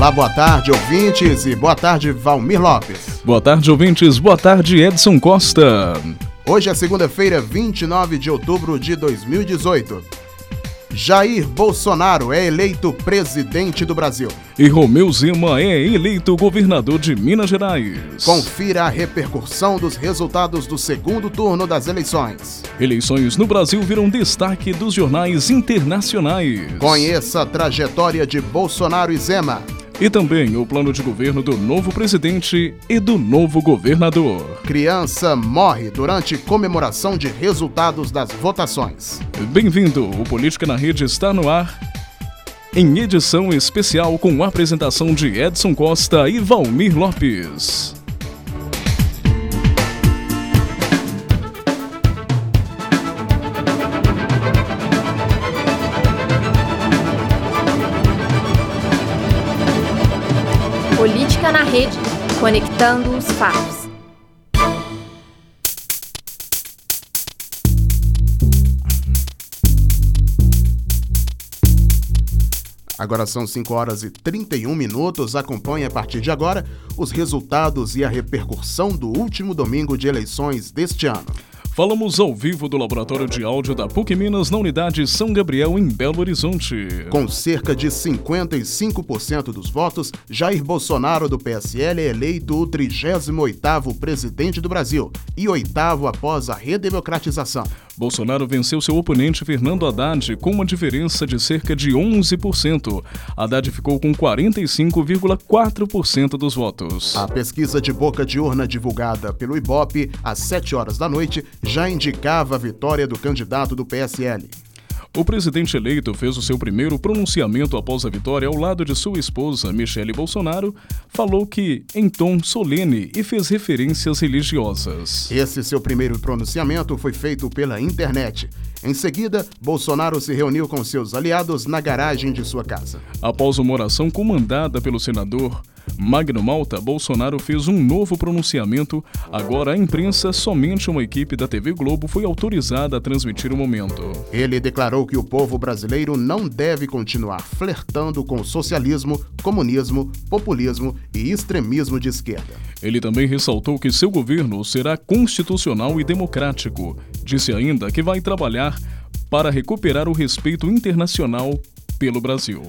Olá, boa tarde, ouvintes, e boa tarde, Valmir Lopes. Boa tarde, ouvintes, boa tarde, Edson Costa. Hoje é segunda-feira, 29 de outubro de 2018. Jair Bolsonaro é eleito presidente do Brasil. E Romeu Zema é eleito governador de Minas Gerais. Confira a repercussão dos resultados do segundo turno das eleições. Eleições no Brasil viram destaque dos jornais internacionais. Conheça a trajetória de Bolsonaro e Zema. E também o plano de governo do novo presidente e do novo governador. Criança morre durante comemoração de resultados das votações. Bem-vindo, o Política na Rede está no ar. Em edição especial com a apresentação de Edson Costa e Valmir Lopes. Política na Rede, conectando os fatos. Agora são 5 horas e 31 minutos. Acompanhe a partir de agora os resultados e a repercussão do último domingo de eleições deste ano. Falamos ao vivo do Laboratório de Áudio da PUC Minas na unidade São Gabriel, em Belo Horizonte. Com cerca de 55% dos votos, Jair Bolsonaro do PSL é eleito o 38º presidente do Brasil e oitavo após a redemocratização. Bolsonaro venceu seu oponente Fernando Haddad com uma diferença de cerca de 11%. Haddad ficou com 45,4% dos votos. A pesquisa de boca de urna divulgada pelo Ibope às 7 horas da noite já indicava a vitória do candidato do PSL. O presidente eleito fez o seu primeiro pronunciamento após a vitória ao lado de sua esposa, Michele Bolsonaro, falou que em tom solene e fez referências religiosas. Esse seu primeiro pronunciamento foi feito pela internet. Em seguida, Bolsonaro se reuniu com seus aliados na garagem de sua casa. Após uma oração comandada pelo senador Magno Malta, Bolsonaro fez um novo pronunciamento. Agora a imprensa, somente uma equipe da TV Globo foi autorizada a transmitir o momento. Ele declarou que o povo brasileiro não deve continuar flertando com socialismo, comunismo, populismo e extremismo de esquerda. Ele também ressaltou que seu governo será constitucional e democrático. Disse ainda que vai trabalhar para recuperar o respeito internacional pelo Brasil.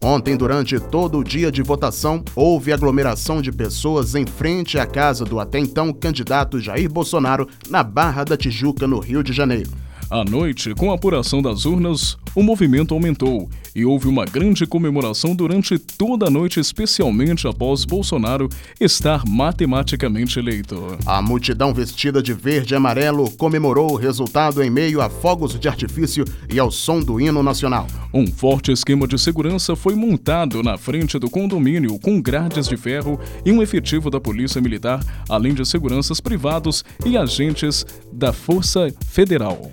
Ontem, durante todo o dia de votação, houve aglomeração de pessoas em frente à casa do até então candidato Jair Bolsonaro na Barra da Tijuca, no Rio de Janeiro. À noite, com a apuração das urnas, o movimento aumentou e houve uma grande comemoração durante toda a noite, especialmente após Bolsonaro estar matematicamente eleito. A multidão vestida de verde e amarelo comemorou o resultado em meio a fogos de artifício e ao som do hino nacional. Um forte esquema de segurança foi montado na frente do condomínio com grades de ferro e um efetivo da Polícia Militar, além de seguranças privados e agentes da Força Federal.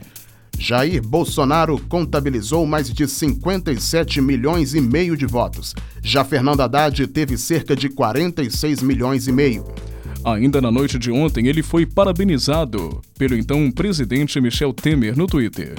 Jair Bolsonaro contabilizou mais de 57 milhões e meio de votos. Já Fernando Haddad teve cerca de 46 milhões e meio. Ainda na noite de ontem, ele foi parabenizado pelo então presidente Michel Temer no Twitter.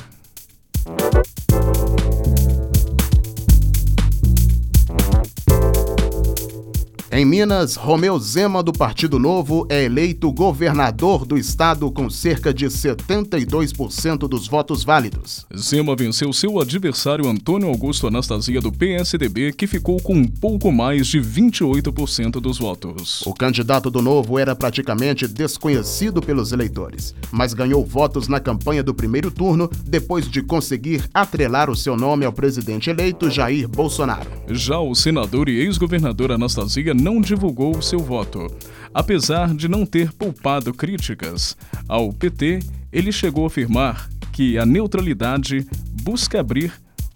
Em Minas, Romeu Zema, do Partido Novo, é eleito governador do estado com cerca de 72% dos votos válidos. Zema venceu seu adversário Antônio Augusto Anastasia, do PSDB, que ficou com um pouco mais de 28% dos votos. O candidato do Novo era praticamente desconhecido pelos eleitores, mas ganhou votos na campanha do primeiro turno depois de conseguir atrelar o seu nome ao presidente eleito Jair Bolsonaro. Já o senador e ex-governador Anastasia não divulgou seu voto. Apesar de não ter poupado críticas ao PT, ele chegou a afirmar que a neutralidade busca abrir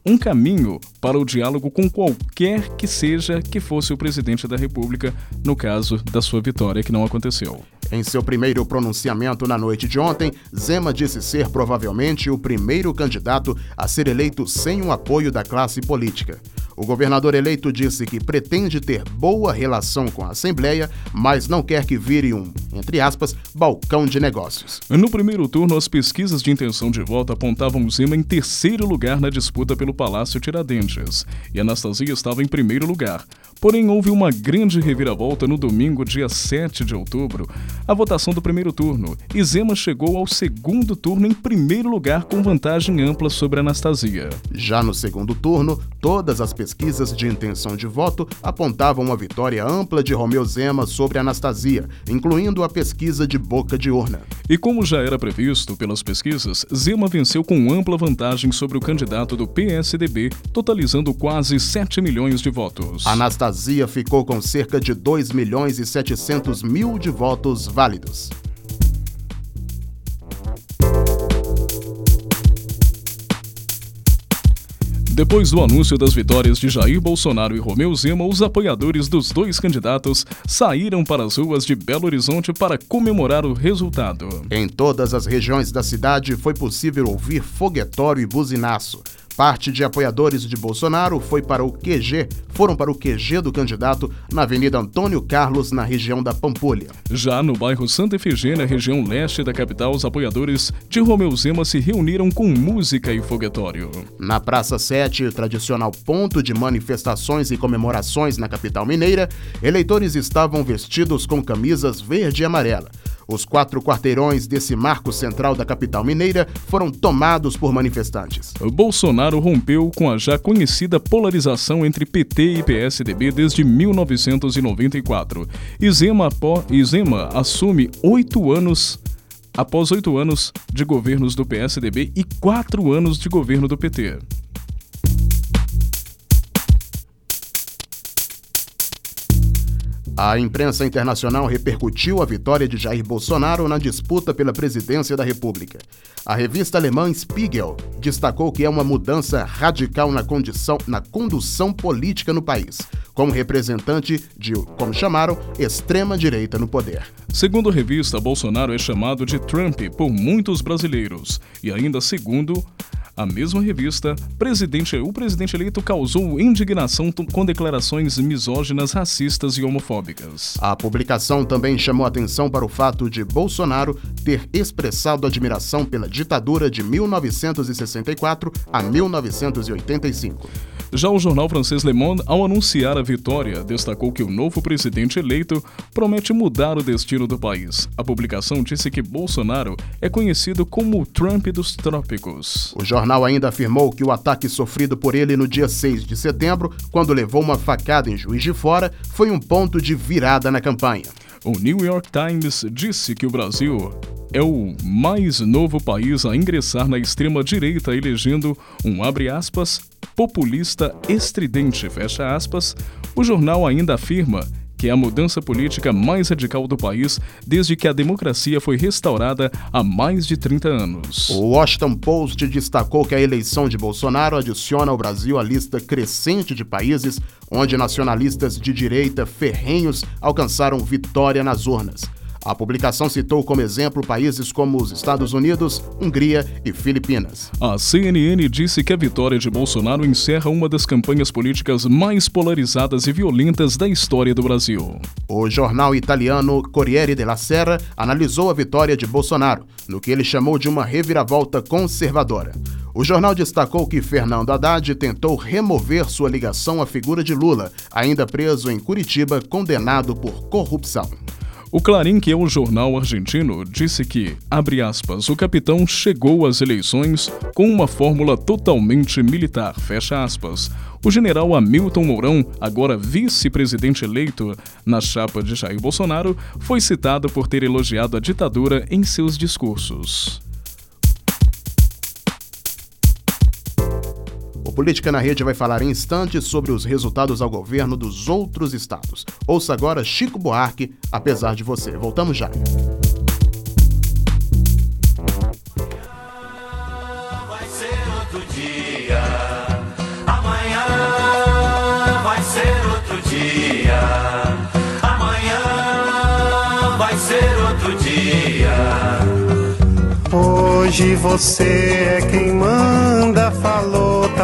um caminho para o diálogo com qualquer que seja que fosse o presidente da República, no caso da sua vitória, que não aconteceu. Em seu primeiro pronunciamento na noite de ontem, Zema disse ser provavelmente o primeiro candidato a ser eleito sem o apoio da classe política. O governador eleito disse que pretende ter boa relação com a Assembleia, mas não quer que vire um, entre aspas, balcão de negócios. No primeiro turno, as pesquisas de intenção de voto apontavam Zema em terceiro lugar na disputa pelo Palácio Tiradentes, e Anastasia estava em primeiro lugar. Porém, houve uma grande reviravolta no domingo, dia 7 de outubro, a votação do primeiro turno, e Zema chegou ao segundo turno em primeiro lugar com vantagem ampla sobre Anastasia. Já no segundo turno, todas as pesquisas de intenção de voto apontavam uma vitória ampla de Romeu Zema sobre Anastasia, incluindo a pesquisa de boca de urna. E como já era previsto pelas pesquisas, Zema venceu com ampla vantagem sobre o candidato do PSDB, totalizando quase 7 milhões de votos. Anastasia ficou com cerca de 2 milhões e 700 mil de votos válidos. Depois do anúncio das vitórias de Jair Bolsonaro e Romeu Zema, os apoiadores dos dois candidatos saíram para as ruas de Belo Horizonte para comemorar o resultado. Em todas as regiões da cidade foi possível ouvir foguetório e buzinaço. Parte de apoiadores de Bolsonaro foi para o QG, foram para o QG do candidato na Avenida Antônio Carlos, na região da Pampulha. Já no bairro Santa Efigênia, região leste da capital, os apoiadores de Romeu Zema se reuniram com música e foguetório. Na Praça 7, tradicional ponto de manifestações e comemorações na capital mineira, eleitores estavam vestidos com camisas verde e amarela. Os quatro quarteirões desse marco central da capital mineira foram tomados por manifestantes. Bolsonaro rompeu com a já conhecida polarização entre PT e PSDB desde 1994. Izema, Izema assume oito anos após oito anos de governos do PSDB e quatro anos de governo do PT. A imprensa internacional repercutiu a vitória de Jair Bolsonaro na disputa pela presidência da República. A revista alemã Spiegel destacou que é uma mudança radical na, condição, na condução política no país, como representante de, como chamaram, extrema-direita no poder. Segundo a revista, Bolsonaro é chamado de Trump por muitos brasileiros e ainda segundo a mesma revista, presidente, o presidente eleito causou indignação com declarações misóginas, racistas e homofóbicas. A publicação também chamou atenção para o fato de Bolsonaro ter expressado admiração pela ditadura de 1964 a 1985. Já o jornal francês Le Monde, ao anunciar a vitória, destacou que o novo presidente eleito promete mudar o destino do país. A publicação disse que Bolsonaro é conhecido como o Trump dos trópicos. O jornal ainda afirmou que o ataque sofrido por ele no dia 6 de setembro, quando levou uma facada em Juiz de Fora, foi um ponto de virada na campanha. O New York Times disse que o Brasil é o mais novo país a ingressar na extrema-direita, elegendo um, abre aspas, populista estridente, fecha aspas, o jornal ainda afirma que é a mudança política mais radical do país desde que a democracia foi restaurada há mais de 30 anos. O Washington Post destacou que a eleição de Bolsonaro adiciona ao Brasil a lista crescente de países onde nacionalistas de direita ferrenhos alcançaram vitória nas urnas. A publicação citou como exemplo países como os Estados Unidos, Hungria e Filipinas. A CNN disse que a vitória de Bolsonaro encerra uma das campanhas políticas mais polarizadas e violentas da história do Brasil. O jornal italiano Corriere della Sera analisou a vitória de Bolsonaro, no que ele chamou de uma reviravolta conservadora. O jornal destacou que Fernando Haddad tentou remover sua ligação à figura de Lula, ainda preso em Curitiba, condenado por corrupção. O Clarim, que é um jornal argentino, disse que, abre aspas, o capitão chegou às eleições com uma fórmula totalmente militar, fecha aspas. O general Hamilton Mourão, agora vice-presidente eleito na chapa de Jair Bolsonaro, foi citado por ter elogiado a ditadura em seus discursos. O Política na Rede vai falar em instantes sobre os resultados ao governo dos outros estados. Ouça agora Chico Buarque, apesar de você. Voltamos já. Vai ser outro dia. Amanhã vai ser outro dia. Amanhã vai ser outro dia. Hoje você é quem manda, falou,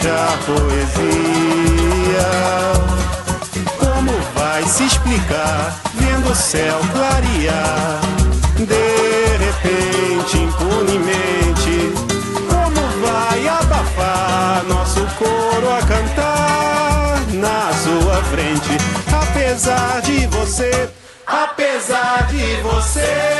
esbanjar poesia. Como vai se explicar vendo o céu clarear? De repente, impunemente, como vai abafar nosso coro a cantar na sua frente? Apesar de você, Apesar de você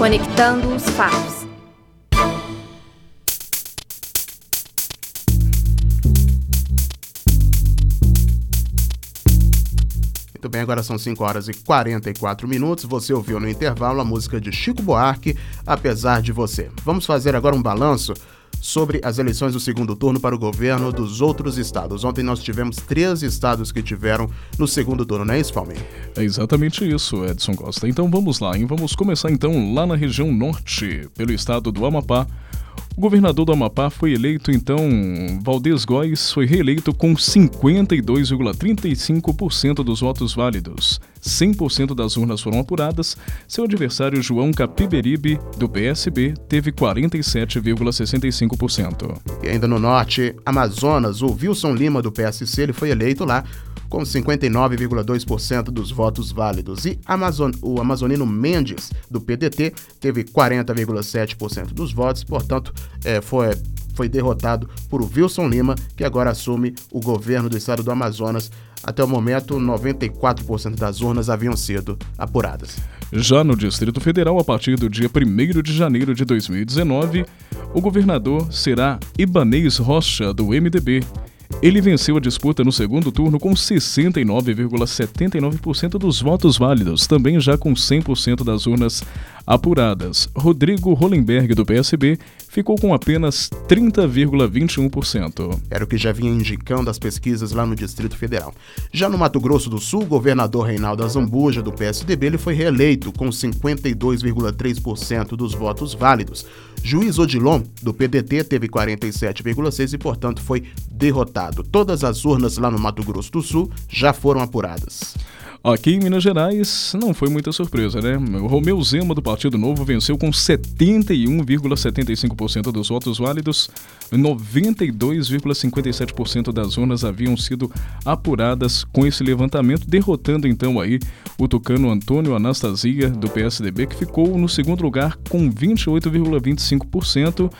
Conectando os fatos. Muito bem, agora são 5 horas e 44 minutos. Você ouviu no intervalo a música de Chico Buarque, Apesar de Você. Vamos fazer agora um balanço sobre as eleições do segundo turno para o governo dos outros estados. Ontem nós tivemos três estados que tiveram no segundo turno, não é isso, Palmeiras? É exatamente isso, Edson Costa. Então vamos lá, hein? Vamos começar então lá na região norte, pelo estado do Amapá. O governador do Amapá foi eleito, então, Valdez Góes foi reeleito com 52,35% dos votos válidos. 100% das urnas foram apuradas. Seu adversário João Capiberibe, do PSB, teve 47,65%. E ainda no norte, Amazonas, o Wilson Lima, do PSC, ele foi eleito lá com 59,2% dos votos válidos. E Amazon, o amazonino Mendes, do PDT, teve 40,7% dos votos, portanto, é, foi, foi derrotado por Wilson Lima, que agora assume o governo do estado do Amazonas Até o momento, 94% das urnas haviam sido apuradas. Já no Distrito Federal, a partir do dia 1 de janeiro de 2019, o governador será Ibanês Rocha, do MDB. Ele venceu a disputa no segundo turno com 69,79% dos votos válidos, também já com 100% das urnas apuradas. Rodrigo Hollenberg, do PSB, ficou com apenas 30,21%. Era o que já vinha indicando as pesquisas lá no Distrito Federal. Já no Mato Grosso do Sul, o governador Reinaldo Azambuja, do PSDB, ele foi reeleito com 52,3% dos votos válidos. Juiz Odilon, do PDT, teve 47,6% e, portanto, foi derrotado. Todas as urnas lá no Mato Grosso do Sul já foram apuradas. Aqui em Minas Gerais não foi muita surpresa, né? O Romeu Zema do Partido Novo venceu com 71,75% dos votos válidos, 92,57% das urnas haviam sido apuradas com esse levantamento, derrotando então aí o tucano Antônio Anastasia do PSDB que ficou no segundo lugar com 28,25%.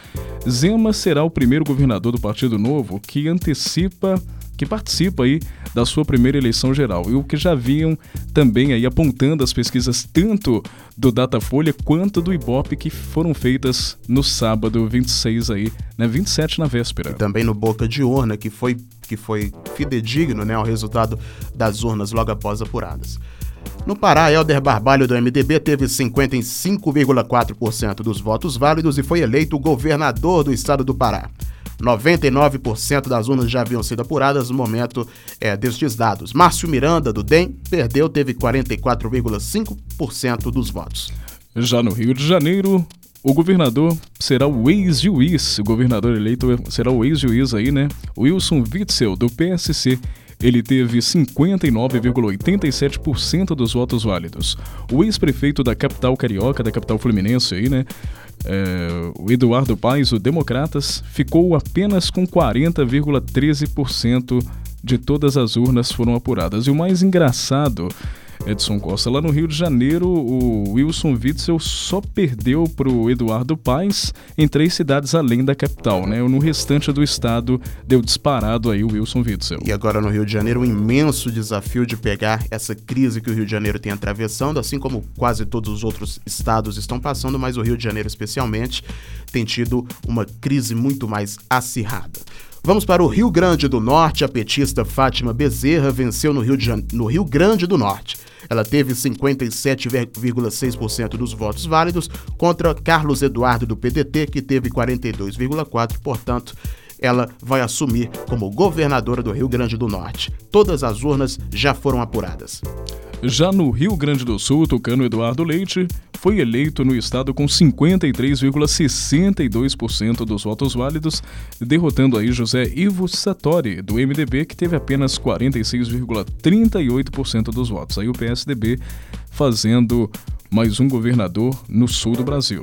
Zema será o primeiro governador do Partido Novo que antecipa que participa aí da sua primeira eleição geral. E o que já vinham também aí apontando as pesquisas tanto do Datafolha quanto do Ibope que foram feitas no sábado 26 aí, né, 27 na véspera. E também no Boca de Urna, que foi que foi fidedigno, né, ao resultado das urnas logo após apuradas. No Pará, Helder Barbalho do MDB teve 55,4% dos votos válidos e foi eleito governador do estado do Pará. 99% das urnas já haviam sido apuradas no momento é, destes dados. Márcio Miranda, do DEM, perdeu, teve 44,5% dos votos. Já no Rio de Janeiro, o governador será o ex-juiz, o governador eleito será o ex-juiz aí, né? Wilson Witzel, do PSC. Ele teve 59,87% dos votos válidos. O ex-prefeito da capital carioca, da capital fluminense aí, né? É, o Eduardo Paes, o Democratas, ficou apenas com 40,13% de todas as urnas foram apuradas. E o mais engraçado Edson Costa. Lá no Rio de Janeiro, o Wilson Witzel só perdeu para o Eduardo Paes em três cidades além da capital, né? No restante do estado deu disparado aí o Wilson Witzel. E agora no Rio de Janeiro, um imenso desafio de pegar essa crise que o Rio de Janeiro tem atravessando, assim como quase todos os outros estados estão passando, mas o Rio de Janeiro especialmente tem tido uma crise muito mais acirrada. Vamos para o Rio Grande do Norte. A petista Fátima Bezerra venceu no Rio, de, no Rio Grande do Norte. Ela teve 57,6% dos votos válidos contra Carlos Eduardo do PDT, que teve 42,4%. Portanto, ela vai assumir como governadora do Rio Grande do Norte. Todas as urnas já foram apuradas. Já no Rio Grande do Sul, o tucano Eduardo Leite foi eleito no estado com 53,62% dos votos válidos, derrotando aí José Ivo Satori, do MDB, que teve apenas 46,38% dos votos. Aí o PSDB fazendo mais um governador no sul do Brasil.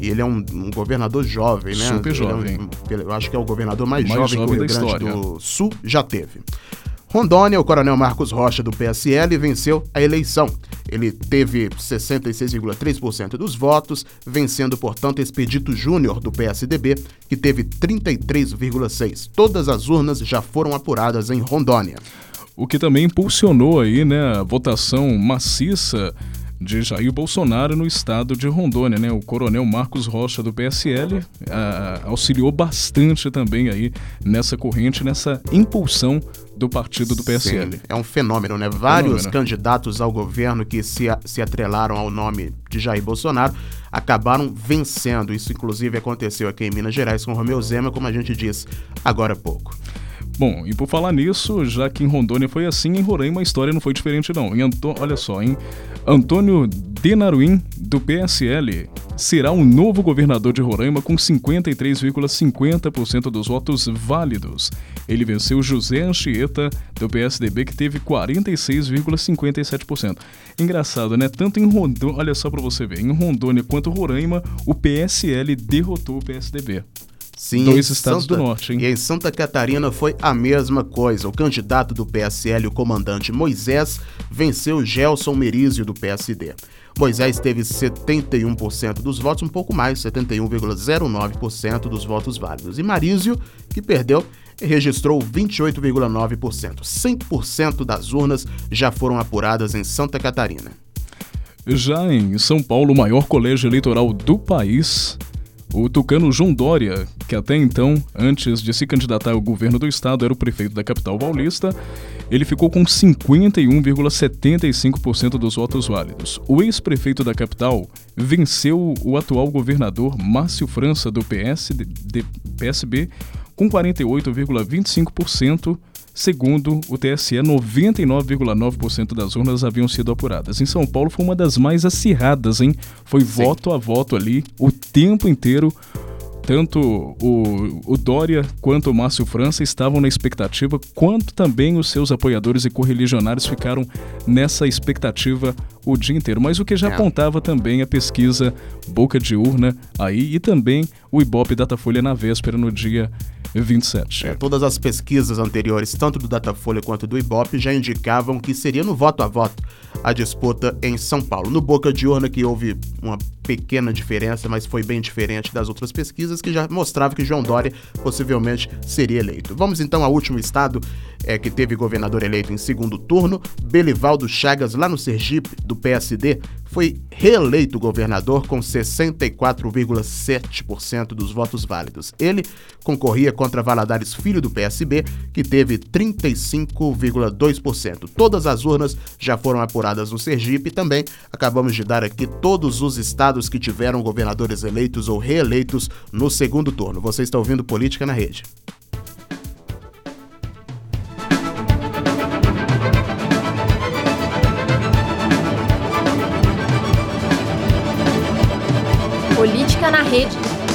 E ele é um, um governador jovem, né? Super jovem. É um, eu acho que é o governador mais, mais jovem, jovem que o Rio Grande do Sul já teve. Rondônia, o coronel Marcos Rocha do PSL venceu a eleição. Ele teve 66,3% dos votos, vencendo, portanto, Expedito Júnior do PSDB, que teve 33,6%. Todas as urnas já foram apuradas em Rondônia. O que também impulsionou aí, né, a votação maciça de Jair Bolsonaro no estado de Rondônia, né? O coronel Marcos Rocha do PSL ah, auxiliou bastante também aí nessa corrente, nessa impulsão do partido do PSL. Sim, é um fenômeno, né? Vários Fenômeno. candidatos ao governo que se, a- se atrelaram ao nome de Jair Bolsonaro acabaram vencendo. Isso, inclusive, aconteceu aqui em Minas Gerais com Romeu Zema, como a gente disse agora há pouco. Bom, e por falar nisso, já que em Rondônia foi assim, em Roraima a história não foi diferente não. Em Anto... Olha só, hein? Antônio Denaruim, do PSL, será o novo governador de Roraima com 53,50% dos votos válidos. Ele venceu José Anchieta, do PSDB, que teve 46,57%. Engraçado, né? Tanto em Rondônia, olha só pra você ver, em Rondônia quanto Roraima, o PSL derrotou o PSDB. Sim, Dois estados do norte, hein? E em Santa Catarina foi a mesma coisa. O candidato do PSL, o comandante Moisés, venceu Gelson Merizio do PSD. Moisés teve 71% dos votos, um pouco mais, 71,09% dos votos válidos. E Marizio, que perdeu, registrou 28,9%. 100% das urnas já foram apuradas em Santa Catarina. Já em São Paulo, o maior colégio eleitoral do país, o tucano João Dória, que até então, antes de se candidatar ao governo do estado, era o prefeito da capital paulista, ele ficou com 51,75% dos votos válidos. O ex-prefeito da capital venceu o atual governador Márcio França, do PSD, PSB, com 48,25%. Segundo o TSE, 99,9% das urnas haviam sido apuradas. Em São Paulo foi uma das mais acirradas, hein? Foi Sim. voto a voto ali o tempo inteiro. Tanto o, o Dória quanto o Márcio França estavam na expectativa, quanto também os seus apoiadores e correligionários ficaram nessa expectativa o dia inteiro. Mas o que já é. apontava também a pesquisa Boca de Urna aí e também o Ibope Datafolha na véspera, no dia 27. É, todas as pesquisas anteriores, tanto do Datafolha quanto do Ibope, já indicavam que seria no voto a voto a disputa em São Paulo. No Boca de Urna, que houve uma pequena diferença, mas foi bem diferente das outras pesquisas, que já mostrava que João Dória possivelmente seria eleito. Vamos então ao último estado é, que teve governador eleito em segundo turno. Belivaldo Chagas, lá no Sergipe, do PSD, foi reeleito governador com 64,7% dos votos válidos. Ele concorria contra Valadares Filho do PSB, que teve 35,2%. Todas as urnas já foram apuradas no Sergipe e também acabamos de dar aqui todos os estados que tiveram governadores eleitos ou reeleitos no segundo turno. Você está ouvindo Política na Rede.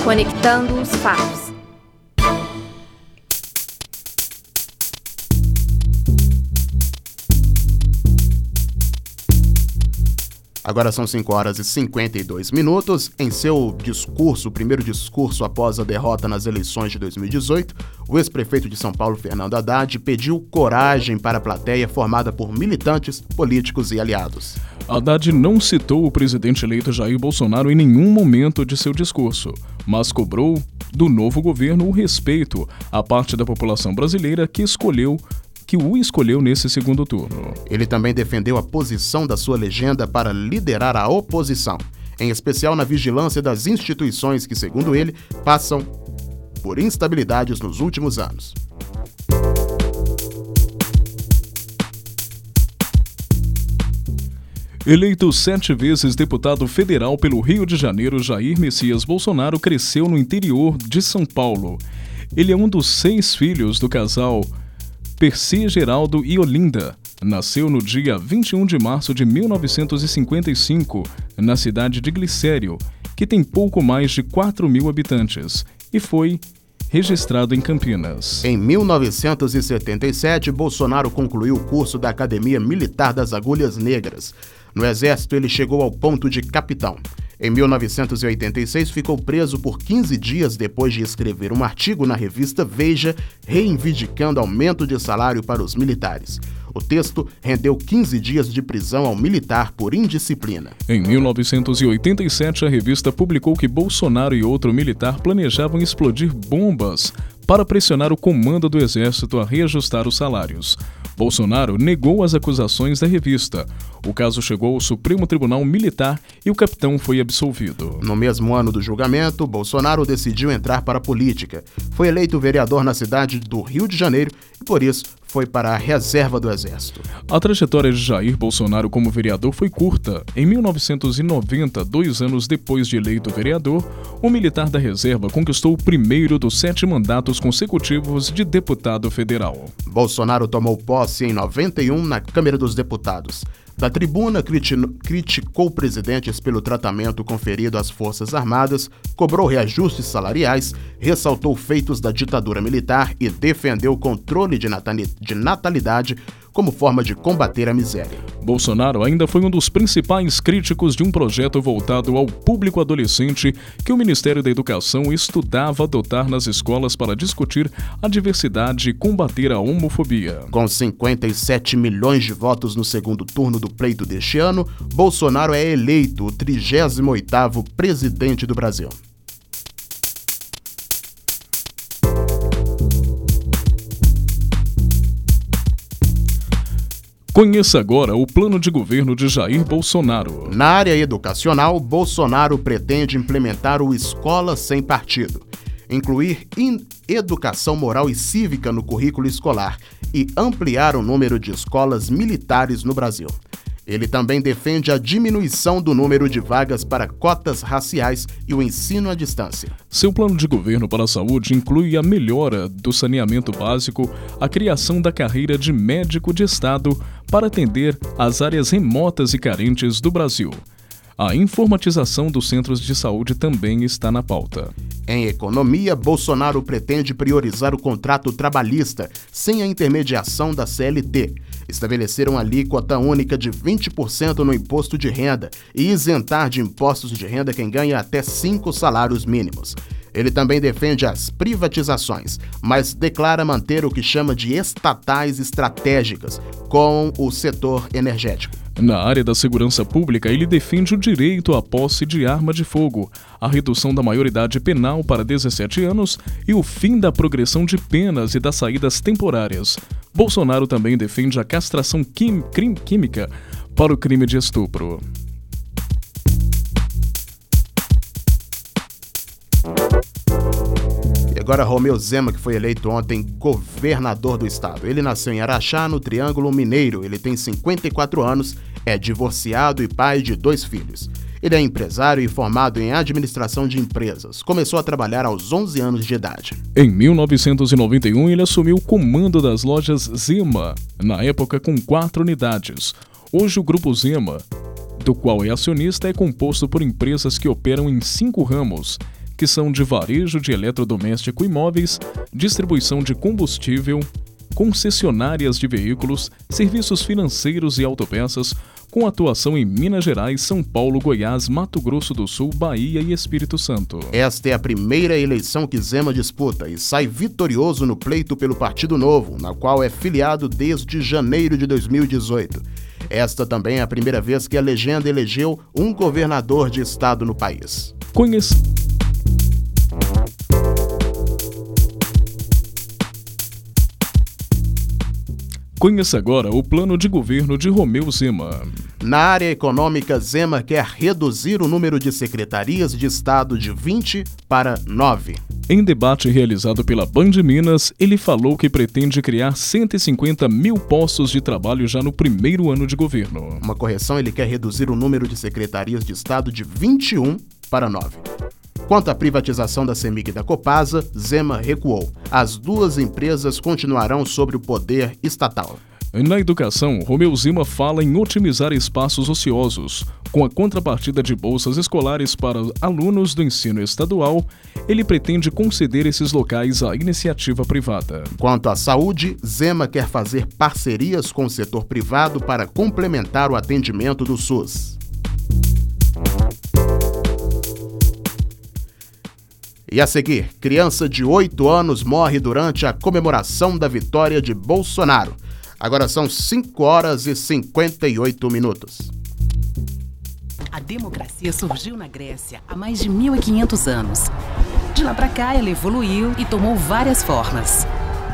Conectando os fatos. Agora são 5 horas e 52 minutos. Em seu discurso, o primeiro discurso após a derrota nas eleições de 2018, o ex-prefeito de São Paulo, Fernando Haddad, pediu coragem para a plateia formada por militantes, políticos e aliados. Haddad não citou o presidente eleito Jair Bolsonaro em nenhum momento de seu discurso, mas cobrou do novo governo o respeito à parte da população brasileira que escolheu que o escolheu nesse segundo turno. Ele também defendeu a posição da sua legenda para liderar a oposição, em especial na vigilância das instituições que, segundo ele, passam por instabilidades nos últimos anos. Eleito sete vezes deputado federal pelo Rio de Janeiro, Jair Messias Bolsonaro cresceu no interior de São Paulo. Ele é um dos seis filhos do casal Percy Geraldo e Olinda. Nasceu no dia 21 de março de 1955, na cidade de Glicério, que tem pouco mais de 4 mil habitantes, e foi registrado em Campinas. Em 1977, Bolsonaro concluiu o curso da Academia Militar das Agulhas Negras. No Exército, ele chegou ao ponto de capitão. Em 1986, ficou preso por 15 dias depois de escrever um artigo na revista Veja reivindicando aumento de salário para os militares. O texto rendeu 15 dias de prisão ao militar por indisciplina. Em 1987, a revista publicou que Bolsonaro e outro militar planejavam explodir bombas para pressionar o comando do exército a reajustar os salários. Bolsonaro negou as acusações da revista. O caso chegou ao Supremo Tribunal Militar e o capitão foi absolvido. No mesmo ano do julgamento, Bolsonaro decidiu entrar para a política. Foi eleito vereador na cidade do Rio de Janeiro e, por isso, foi para a reserva do Exército. A trajetória de Jair Bolsonaro como vereador foi curta. Em 1990, dois anos depois de eleito vereador, o militar da reserva conquistou o primeiro dos sete mandatos consecutivos de deputado federal. Bolsonaro tomou posse em 91 na Câmara dos Deputados. Da tribuna, criticou presidentes pelo tratamento conferido às Forças Armadas, cobrou reajustes salariais, ressaltou feitos da ditadura militar e defendeu o controle de natalidade como forma de combater a miséria. Bolsonaro ainda foi um dos principais críticos de um projeto voltado ao público adolescente que o Ministério da Educação estudava adotar nas escolas para discutir a diversidade e combater a homofobia. Com 57 milhões de votos no segundo turno do pleito deste ano, Bolsonaro é eleito o 38º presidente do Brasil. Conheça agora o plano de governo de Jair Bolsonaro. Na área educacional, Bolsonaro pretende implementar o Escola Sem Partido, incluir educação moral e cívica no currículo escolar e ampliar o número de escolas militares no Brasil. Ele também defende a diminuição do número de vagas para cotas raciais e o ensino à distância. Seu plano de governo para a saúde inclui a melhora do saneamento básico, a criação da carreira de médico de Estado para atender as áreas remotas e carentes do Brasil. A informatização dos centros de saúde também está na pauta. Em economia, Bolsonaro pretende priorizar o contrato trabalhista sem a intermediação da CLT estabelecer uma alíquota única de 20% no imposto de renda e isentar de impostos de renda quem ganha até cinco salários mínimos. Ele também defende as privatizações, mas declara manter o que chama de estatais estratégicas com o setor energético. Na área da segurança pública, ele defende o direito à posse de arma de fogo, a redução da maioridade penal para 17 anos e o fim da progressão de penas e das saídas temporárias. Bolsonaro também defende a castração quim, química para o crime de estupro. Agora, Romeu Zema, que foi eleito ontem governador do estado. Ele nasceu em Araxá, no Triângulo Mineiro. Ele tem 54 anos, é divorciado e pai de dois filhos. Ele é empresário e formado em administração de empresas. Começou a trabalhar aos 11 anos de idade. Em 1991, ele assumiu o comando das lojas Zema, na época com quatro unidades. Hoje, o Grupo Zema, do qual é acionista, é composto por empresas que operam em cinco ramos que são de varejo de eletrodoméstico e móveis, distribuição de combustível, concessionárias de veículos, serviços financeiros e autopeças, com atuação em Minas Gerais, São Paulo, Goiás, Mato Grosso do Sul, Bahia e Espírito Santo. Esta é a primeira eleição que Zema disputa e sai vitorioso no pleito pelo Partido Novo, na qual é filiado desde janeiro de 2018. Esta também é a primeira vez que a legenda elegeu um governador de estado no país. Conheça Conheça agora o plano de governo de Romeu Zema. Na área econômica, Zema quer reduzir o número de secretarias de Estado de 20 para 9. Em debate realizado pela Band Minas, ele falou que pretende criar 150 mil postos de trabalho já no primeiro ano de governo. Uma correção, ele quer reduzir o número de secretarias de Estado de 21 para 9. Quanto à privatização da CEMIG e da Copasa, Zema recuou. As duas empresas continuarão sob o poder estatal. Na educação, Romeu Zima fala em otimizar espaços ociosos. Com a contrapartida de bolsas escolares para alunos do ensino estadual, ele pretende conceder esses locais à iniciativa privada. Quanto à saúde, Zema quer fazer parcerias com o setor privado para complementar o atendimento do SUS. E a seguir, criança de 8 anos morre durante a comemoração da vitória de Bolsonaro. Agora são 5 horas e 58 minutos. A democracia surgiu na Grécia há mais de 1500 anos. De lá para cá, ela evoluiu e tomou várias formas.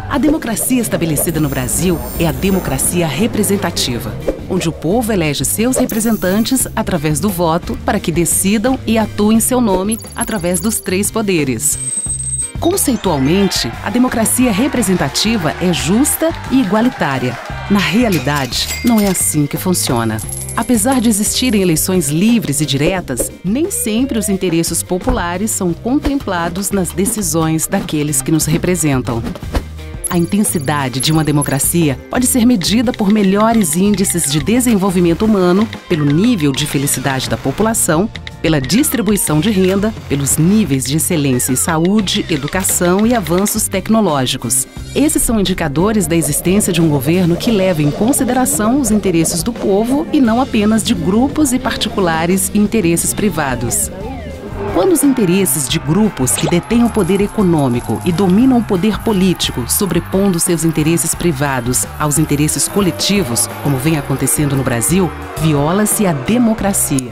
A democracia estabelecida no Brasil é a democracia representativa, onde o povo elege seus representantes através do voto para que decidam e atuem em seu nome através dos três poderes. Conceitualmente, a democracia representativa é justa e igualitária. Na realidade, não é assim que funciona. Apesar de existirem eleições livres e diretas, nem sempre os interesses populares são contemplados nas decisões daqueles que nos representam. A intensidade de uma democracia pode ser medida por melhores índices de desenvolvimento humano, pelo nível de felicidade da população, pela distribuição de renda, pelos níveis de excelência em saúde, educação e avanços tecnológicos. Esses são indicadores da existência de um governo que leva em consideração os interesses do povo e não apenas de grupos e particulares interesses privados. Quando os interesses de grupos que detêm o poder econômico e dominam o poder político, sobrepondo seus interesses privados aos interesses coletivos, como vem acontecendo no Brasil, viola-se a democracia.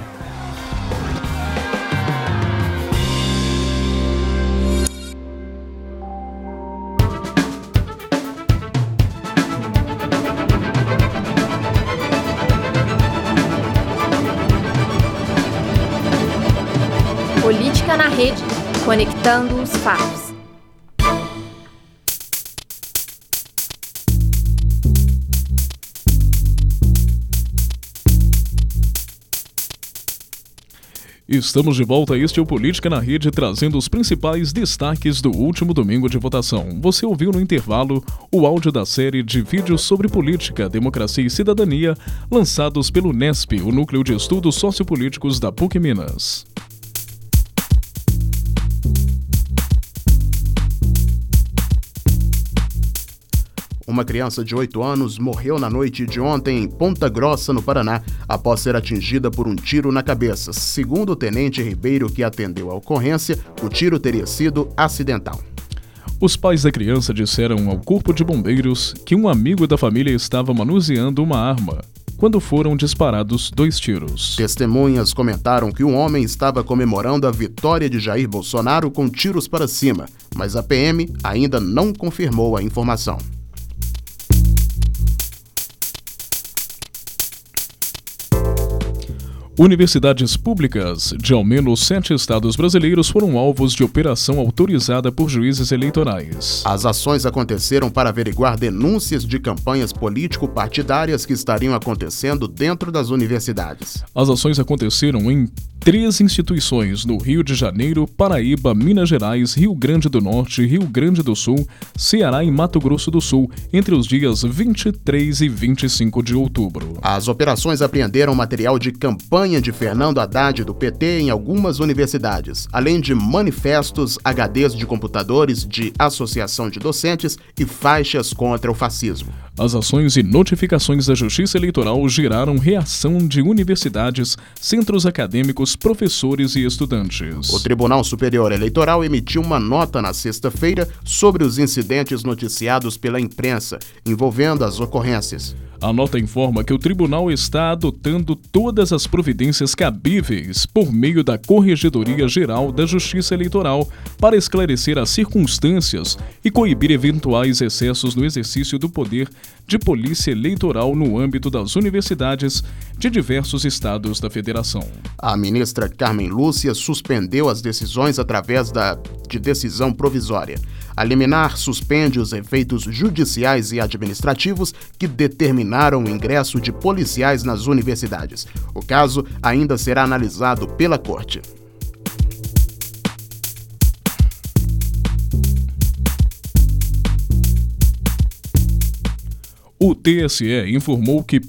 Conectando os fatos. Estamos de volta. Este é o Política na Rede, trazendo os principais destaques do último domingo de votação. Você ouviu no intervalo o áudio da série de vídeos sobre política, democracia e cidadania, lançados pelo NESP, o Núcleo de Estudos Sociopolíticos da PUC Minas. Uma criança de 8 anos morreu na noite de ontem em Ponta Grossa, no Paraná, após ser atingida por um tiro na cabeça. Segundo o tenente Ribeiro, que atendeu a ocorrência, o tiro teria sido acidental. Os pais da criança disseram ao Corpo de Bombeiros que um amigo da família estava manuseando uma arma quando foram disparados dois tiros. Testemunhas comentaram que um homem estava comemorando a vitória de Jair Bolsonaro com tiros para cima, mas a PM ainda não confirmou a informação. Universidades públicas de ao menos sete estados brasileiros foram alvos de operação autorizada por juízes eleitorais. As ações aconteceram para averiguar denúncias de campanhas político-partidárias que estariam acontecendo dentro das universidades. As ações aconteceram em três instituições no Rio de Janeiro, Paraíba, Minas Gerais, Rio Grande do Norte, Rio Grande do Sul, Ceará e Mato Grosso do Sul, entre os dias 23 e 25 de outubro. As operações apreenderam material de campanha de Fernando Haddad do PT em algumas universidades, além de manifestos, HDs de computadores de associação de docentes e faixas contra o fascismo. As ações e notificações da Justiça Eleitoral geraram reação de universidades, centros acadêmicos, professores e estudantes. O Tribunal Superior Eleitoral emitiu uma nota na sexta-feira sobre os incidentes noticiados pela imprensa envolvendo as ocorrências. A nota informa que o tribunal está adotando todas as providências cabíveis por meio da Corregedoria Geral da Justiça Eleitoral para esclarecer as circunstâncias e coibir eventuais excessos no exercício do poder de polícia eleitoral no âmbito das universidades de diversos estados da federação. A ministra Carmen Lúcia suspendeu as decisões através da, de decisão provisória. A liminar suspende os efeitos judiciais e administrativos que determinaram o ingresso de policiais nas universidades. O caso ainda será analisado pela Corte. O TSE informou que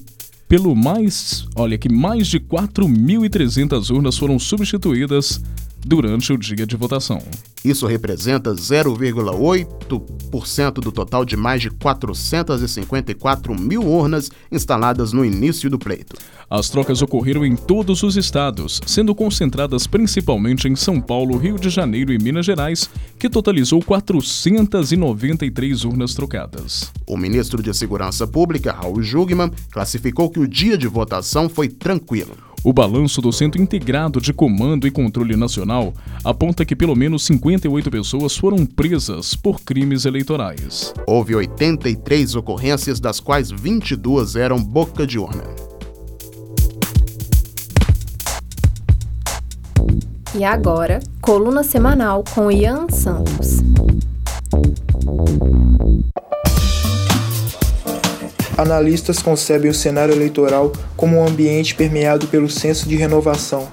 pelo mais, olha que mais de 4.300 urnas foram substituídas durante o dia de votação. Isso representa 0,8% do total de mais de 454 mil urnas instaladas no início do pleito. As trocas ocorreram em todos os estados, sendo concentradas principalmente em São Paulo, Rio de Janeiro e Minas Gerais, que totalizou 493 urnas trocadas. O ministro de Segurança Pública, Raul Jugman, classificou que o dia de votação foi tranquilo. O balanço do Centro Integrado de Comando e Controle Nacional aponta que pelo menos 58 pessoas foram presas por crimes eleitorais. Houve 83 ocorrências, das quais 22 eram boca de urna. E agora, coluna semanal com Ian Santos. Analistas concebem o cenário eleitoral como um ambiente permeado pelo senso de renovação.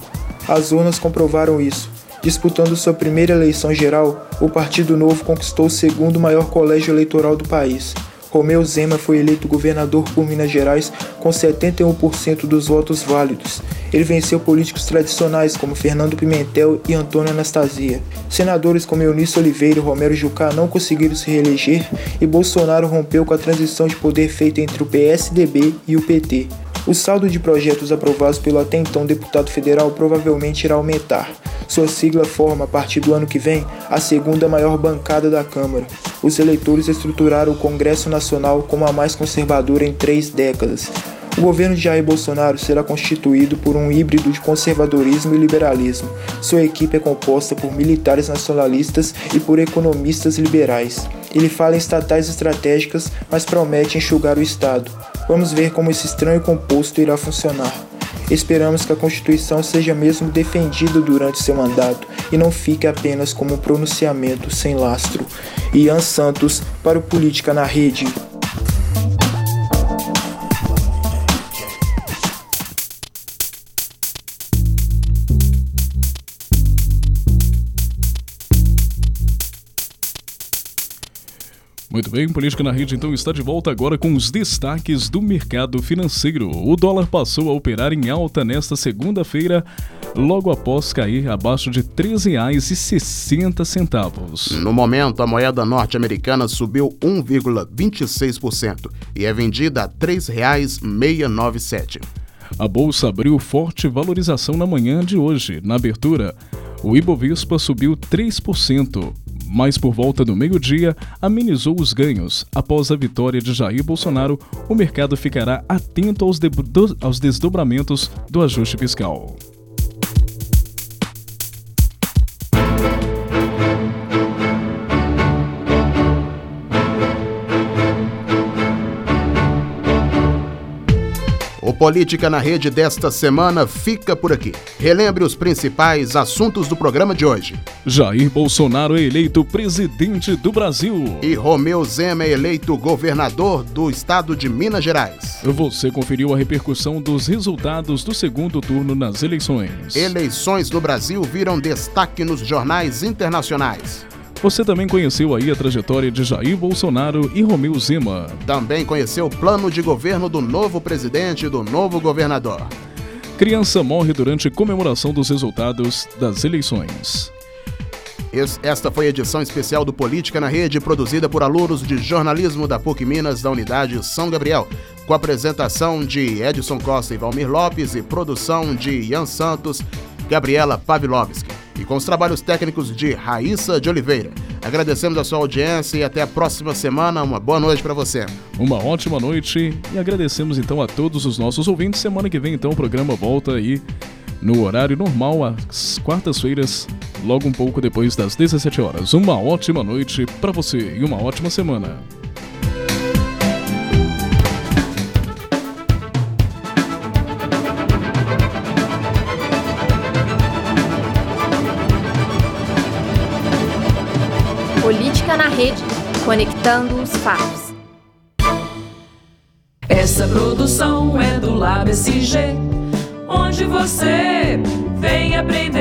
As urnas comprovaram isso. Disputando sua primeira eleição geral, o Partido Novo conquistou o segundo maior colégio eleitoral do país. Romeu Zema foi eleito governador por Minas Gerais com 71% dos votos válidos. Ele venceu políticos tradicionais como Fernando Pimentel e Antônio Anastasia. Senadores como Eunice Oliveira e Romero Jucá não conseguiram se reeleger e Bolsonaro rompeu com a transição de poder feita entre o PSDB e o PT. O saldo de projetos aprovados pelo até então deputado federal provavelmente irá aumentar. Sua sigla forma, a partir do ano que vem, a segunda maior bancada da Câmara. Os eleitores estruturaram o Congresso Nacional como a mais conservadora em três décadas. O governo de Jair Bolsonaro será constituído por um híbrido de conservadorismo e liberalismo. Sua equipe é composta por militares nacionalistas e por economistas liberais. Ele fala em estatais estratégicas, mas promete enxugar o Estado. Vamos ver como esse estranho composto irá funcionar. Esperamos que a Constituição seja mesmo defendida durante seu mandato e não fique apenas como um pronunciamento sem lastro. Ian Santos para o Política na Rede. Muito bem, Política na Rede então está de volta agora com os destaques do mercado financeiro. O dólar passou a operar em alta nesta segunda-feira, logo após cair abaixo de R$ 13,60. No momento, a moeda norte-americana subiu 1,26% e é vendida a R$ 3,697. A bolsa abriu forte valorização na manhã de hoje. Na abertura, o Ibovespa subiu 3%, mas por volta do meio-dia amenizou os ganhos. Após a vitória de Jair Bolsonaro, o mercado ficará atento aos, aos desdobramentos do ajuste fiscal. Política na Rede desta semana fica por aqui. Relembre os principais assuntos do programa de hoje. Jair Bolsonaro é eleito presidente do Brasil. E Romeu Zema é eleito governador do estado de Minas Gerais. Você conferiu a repercussão dos resultados do segundo turno nas eleições. Eleições no Brasil viram destaque nos jornais internacionais. Você também conheceu aí a trajetória de Jair Bolsonaro e Romeu Zema. Também conheceu o plano de governo do novo presidente e do novo governador. Criança morre durante comemoração dos resultados das eleições. Esta foi a edição especial do Política na Rede, produzida por alunos de jornalismo da PUC Minas da Unidade São Gabriel, com apresentação de Edson Costa e Valmir Lopes e produção de Ian Santos, Gabriela Pavlovski e com os trabalhos técnicos de Raíssa de Oliveira. Agradecemos a sua audiência e até a próxima semana. Uma boa noite para você. Uma ótima noite e agradecemos então a todos os nossos ouvintes. Semana que vem então o programa volta aí no horário normal às quartas-feiras, logo um pouco depois das 17 horas. Uma ótima noite para você e uma ótima semana. Rede, conectando os fatos. Essa produção é do Lab SG, onde você vem aprender.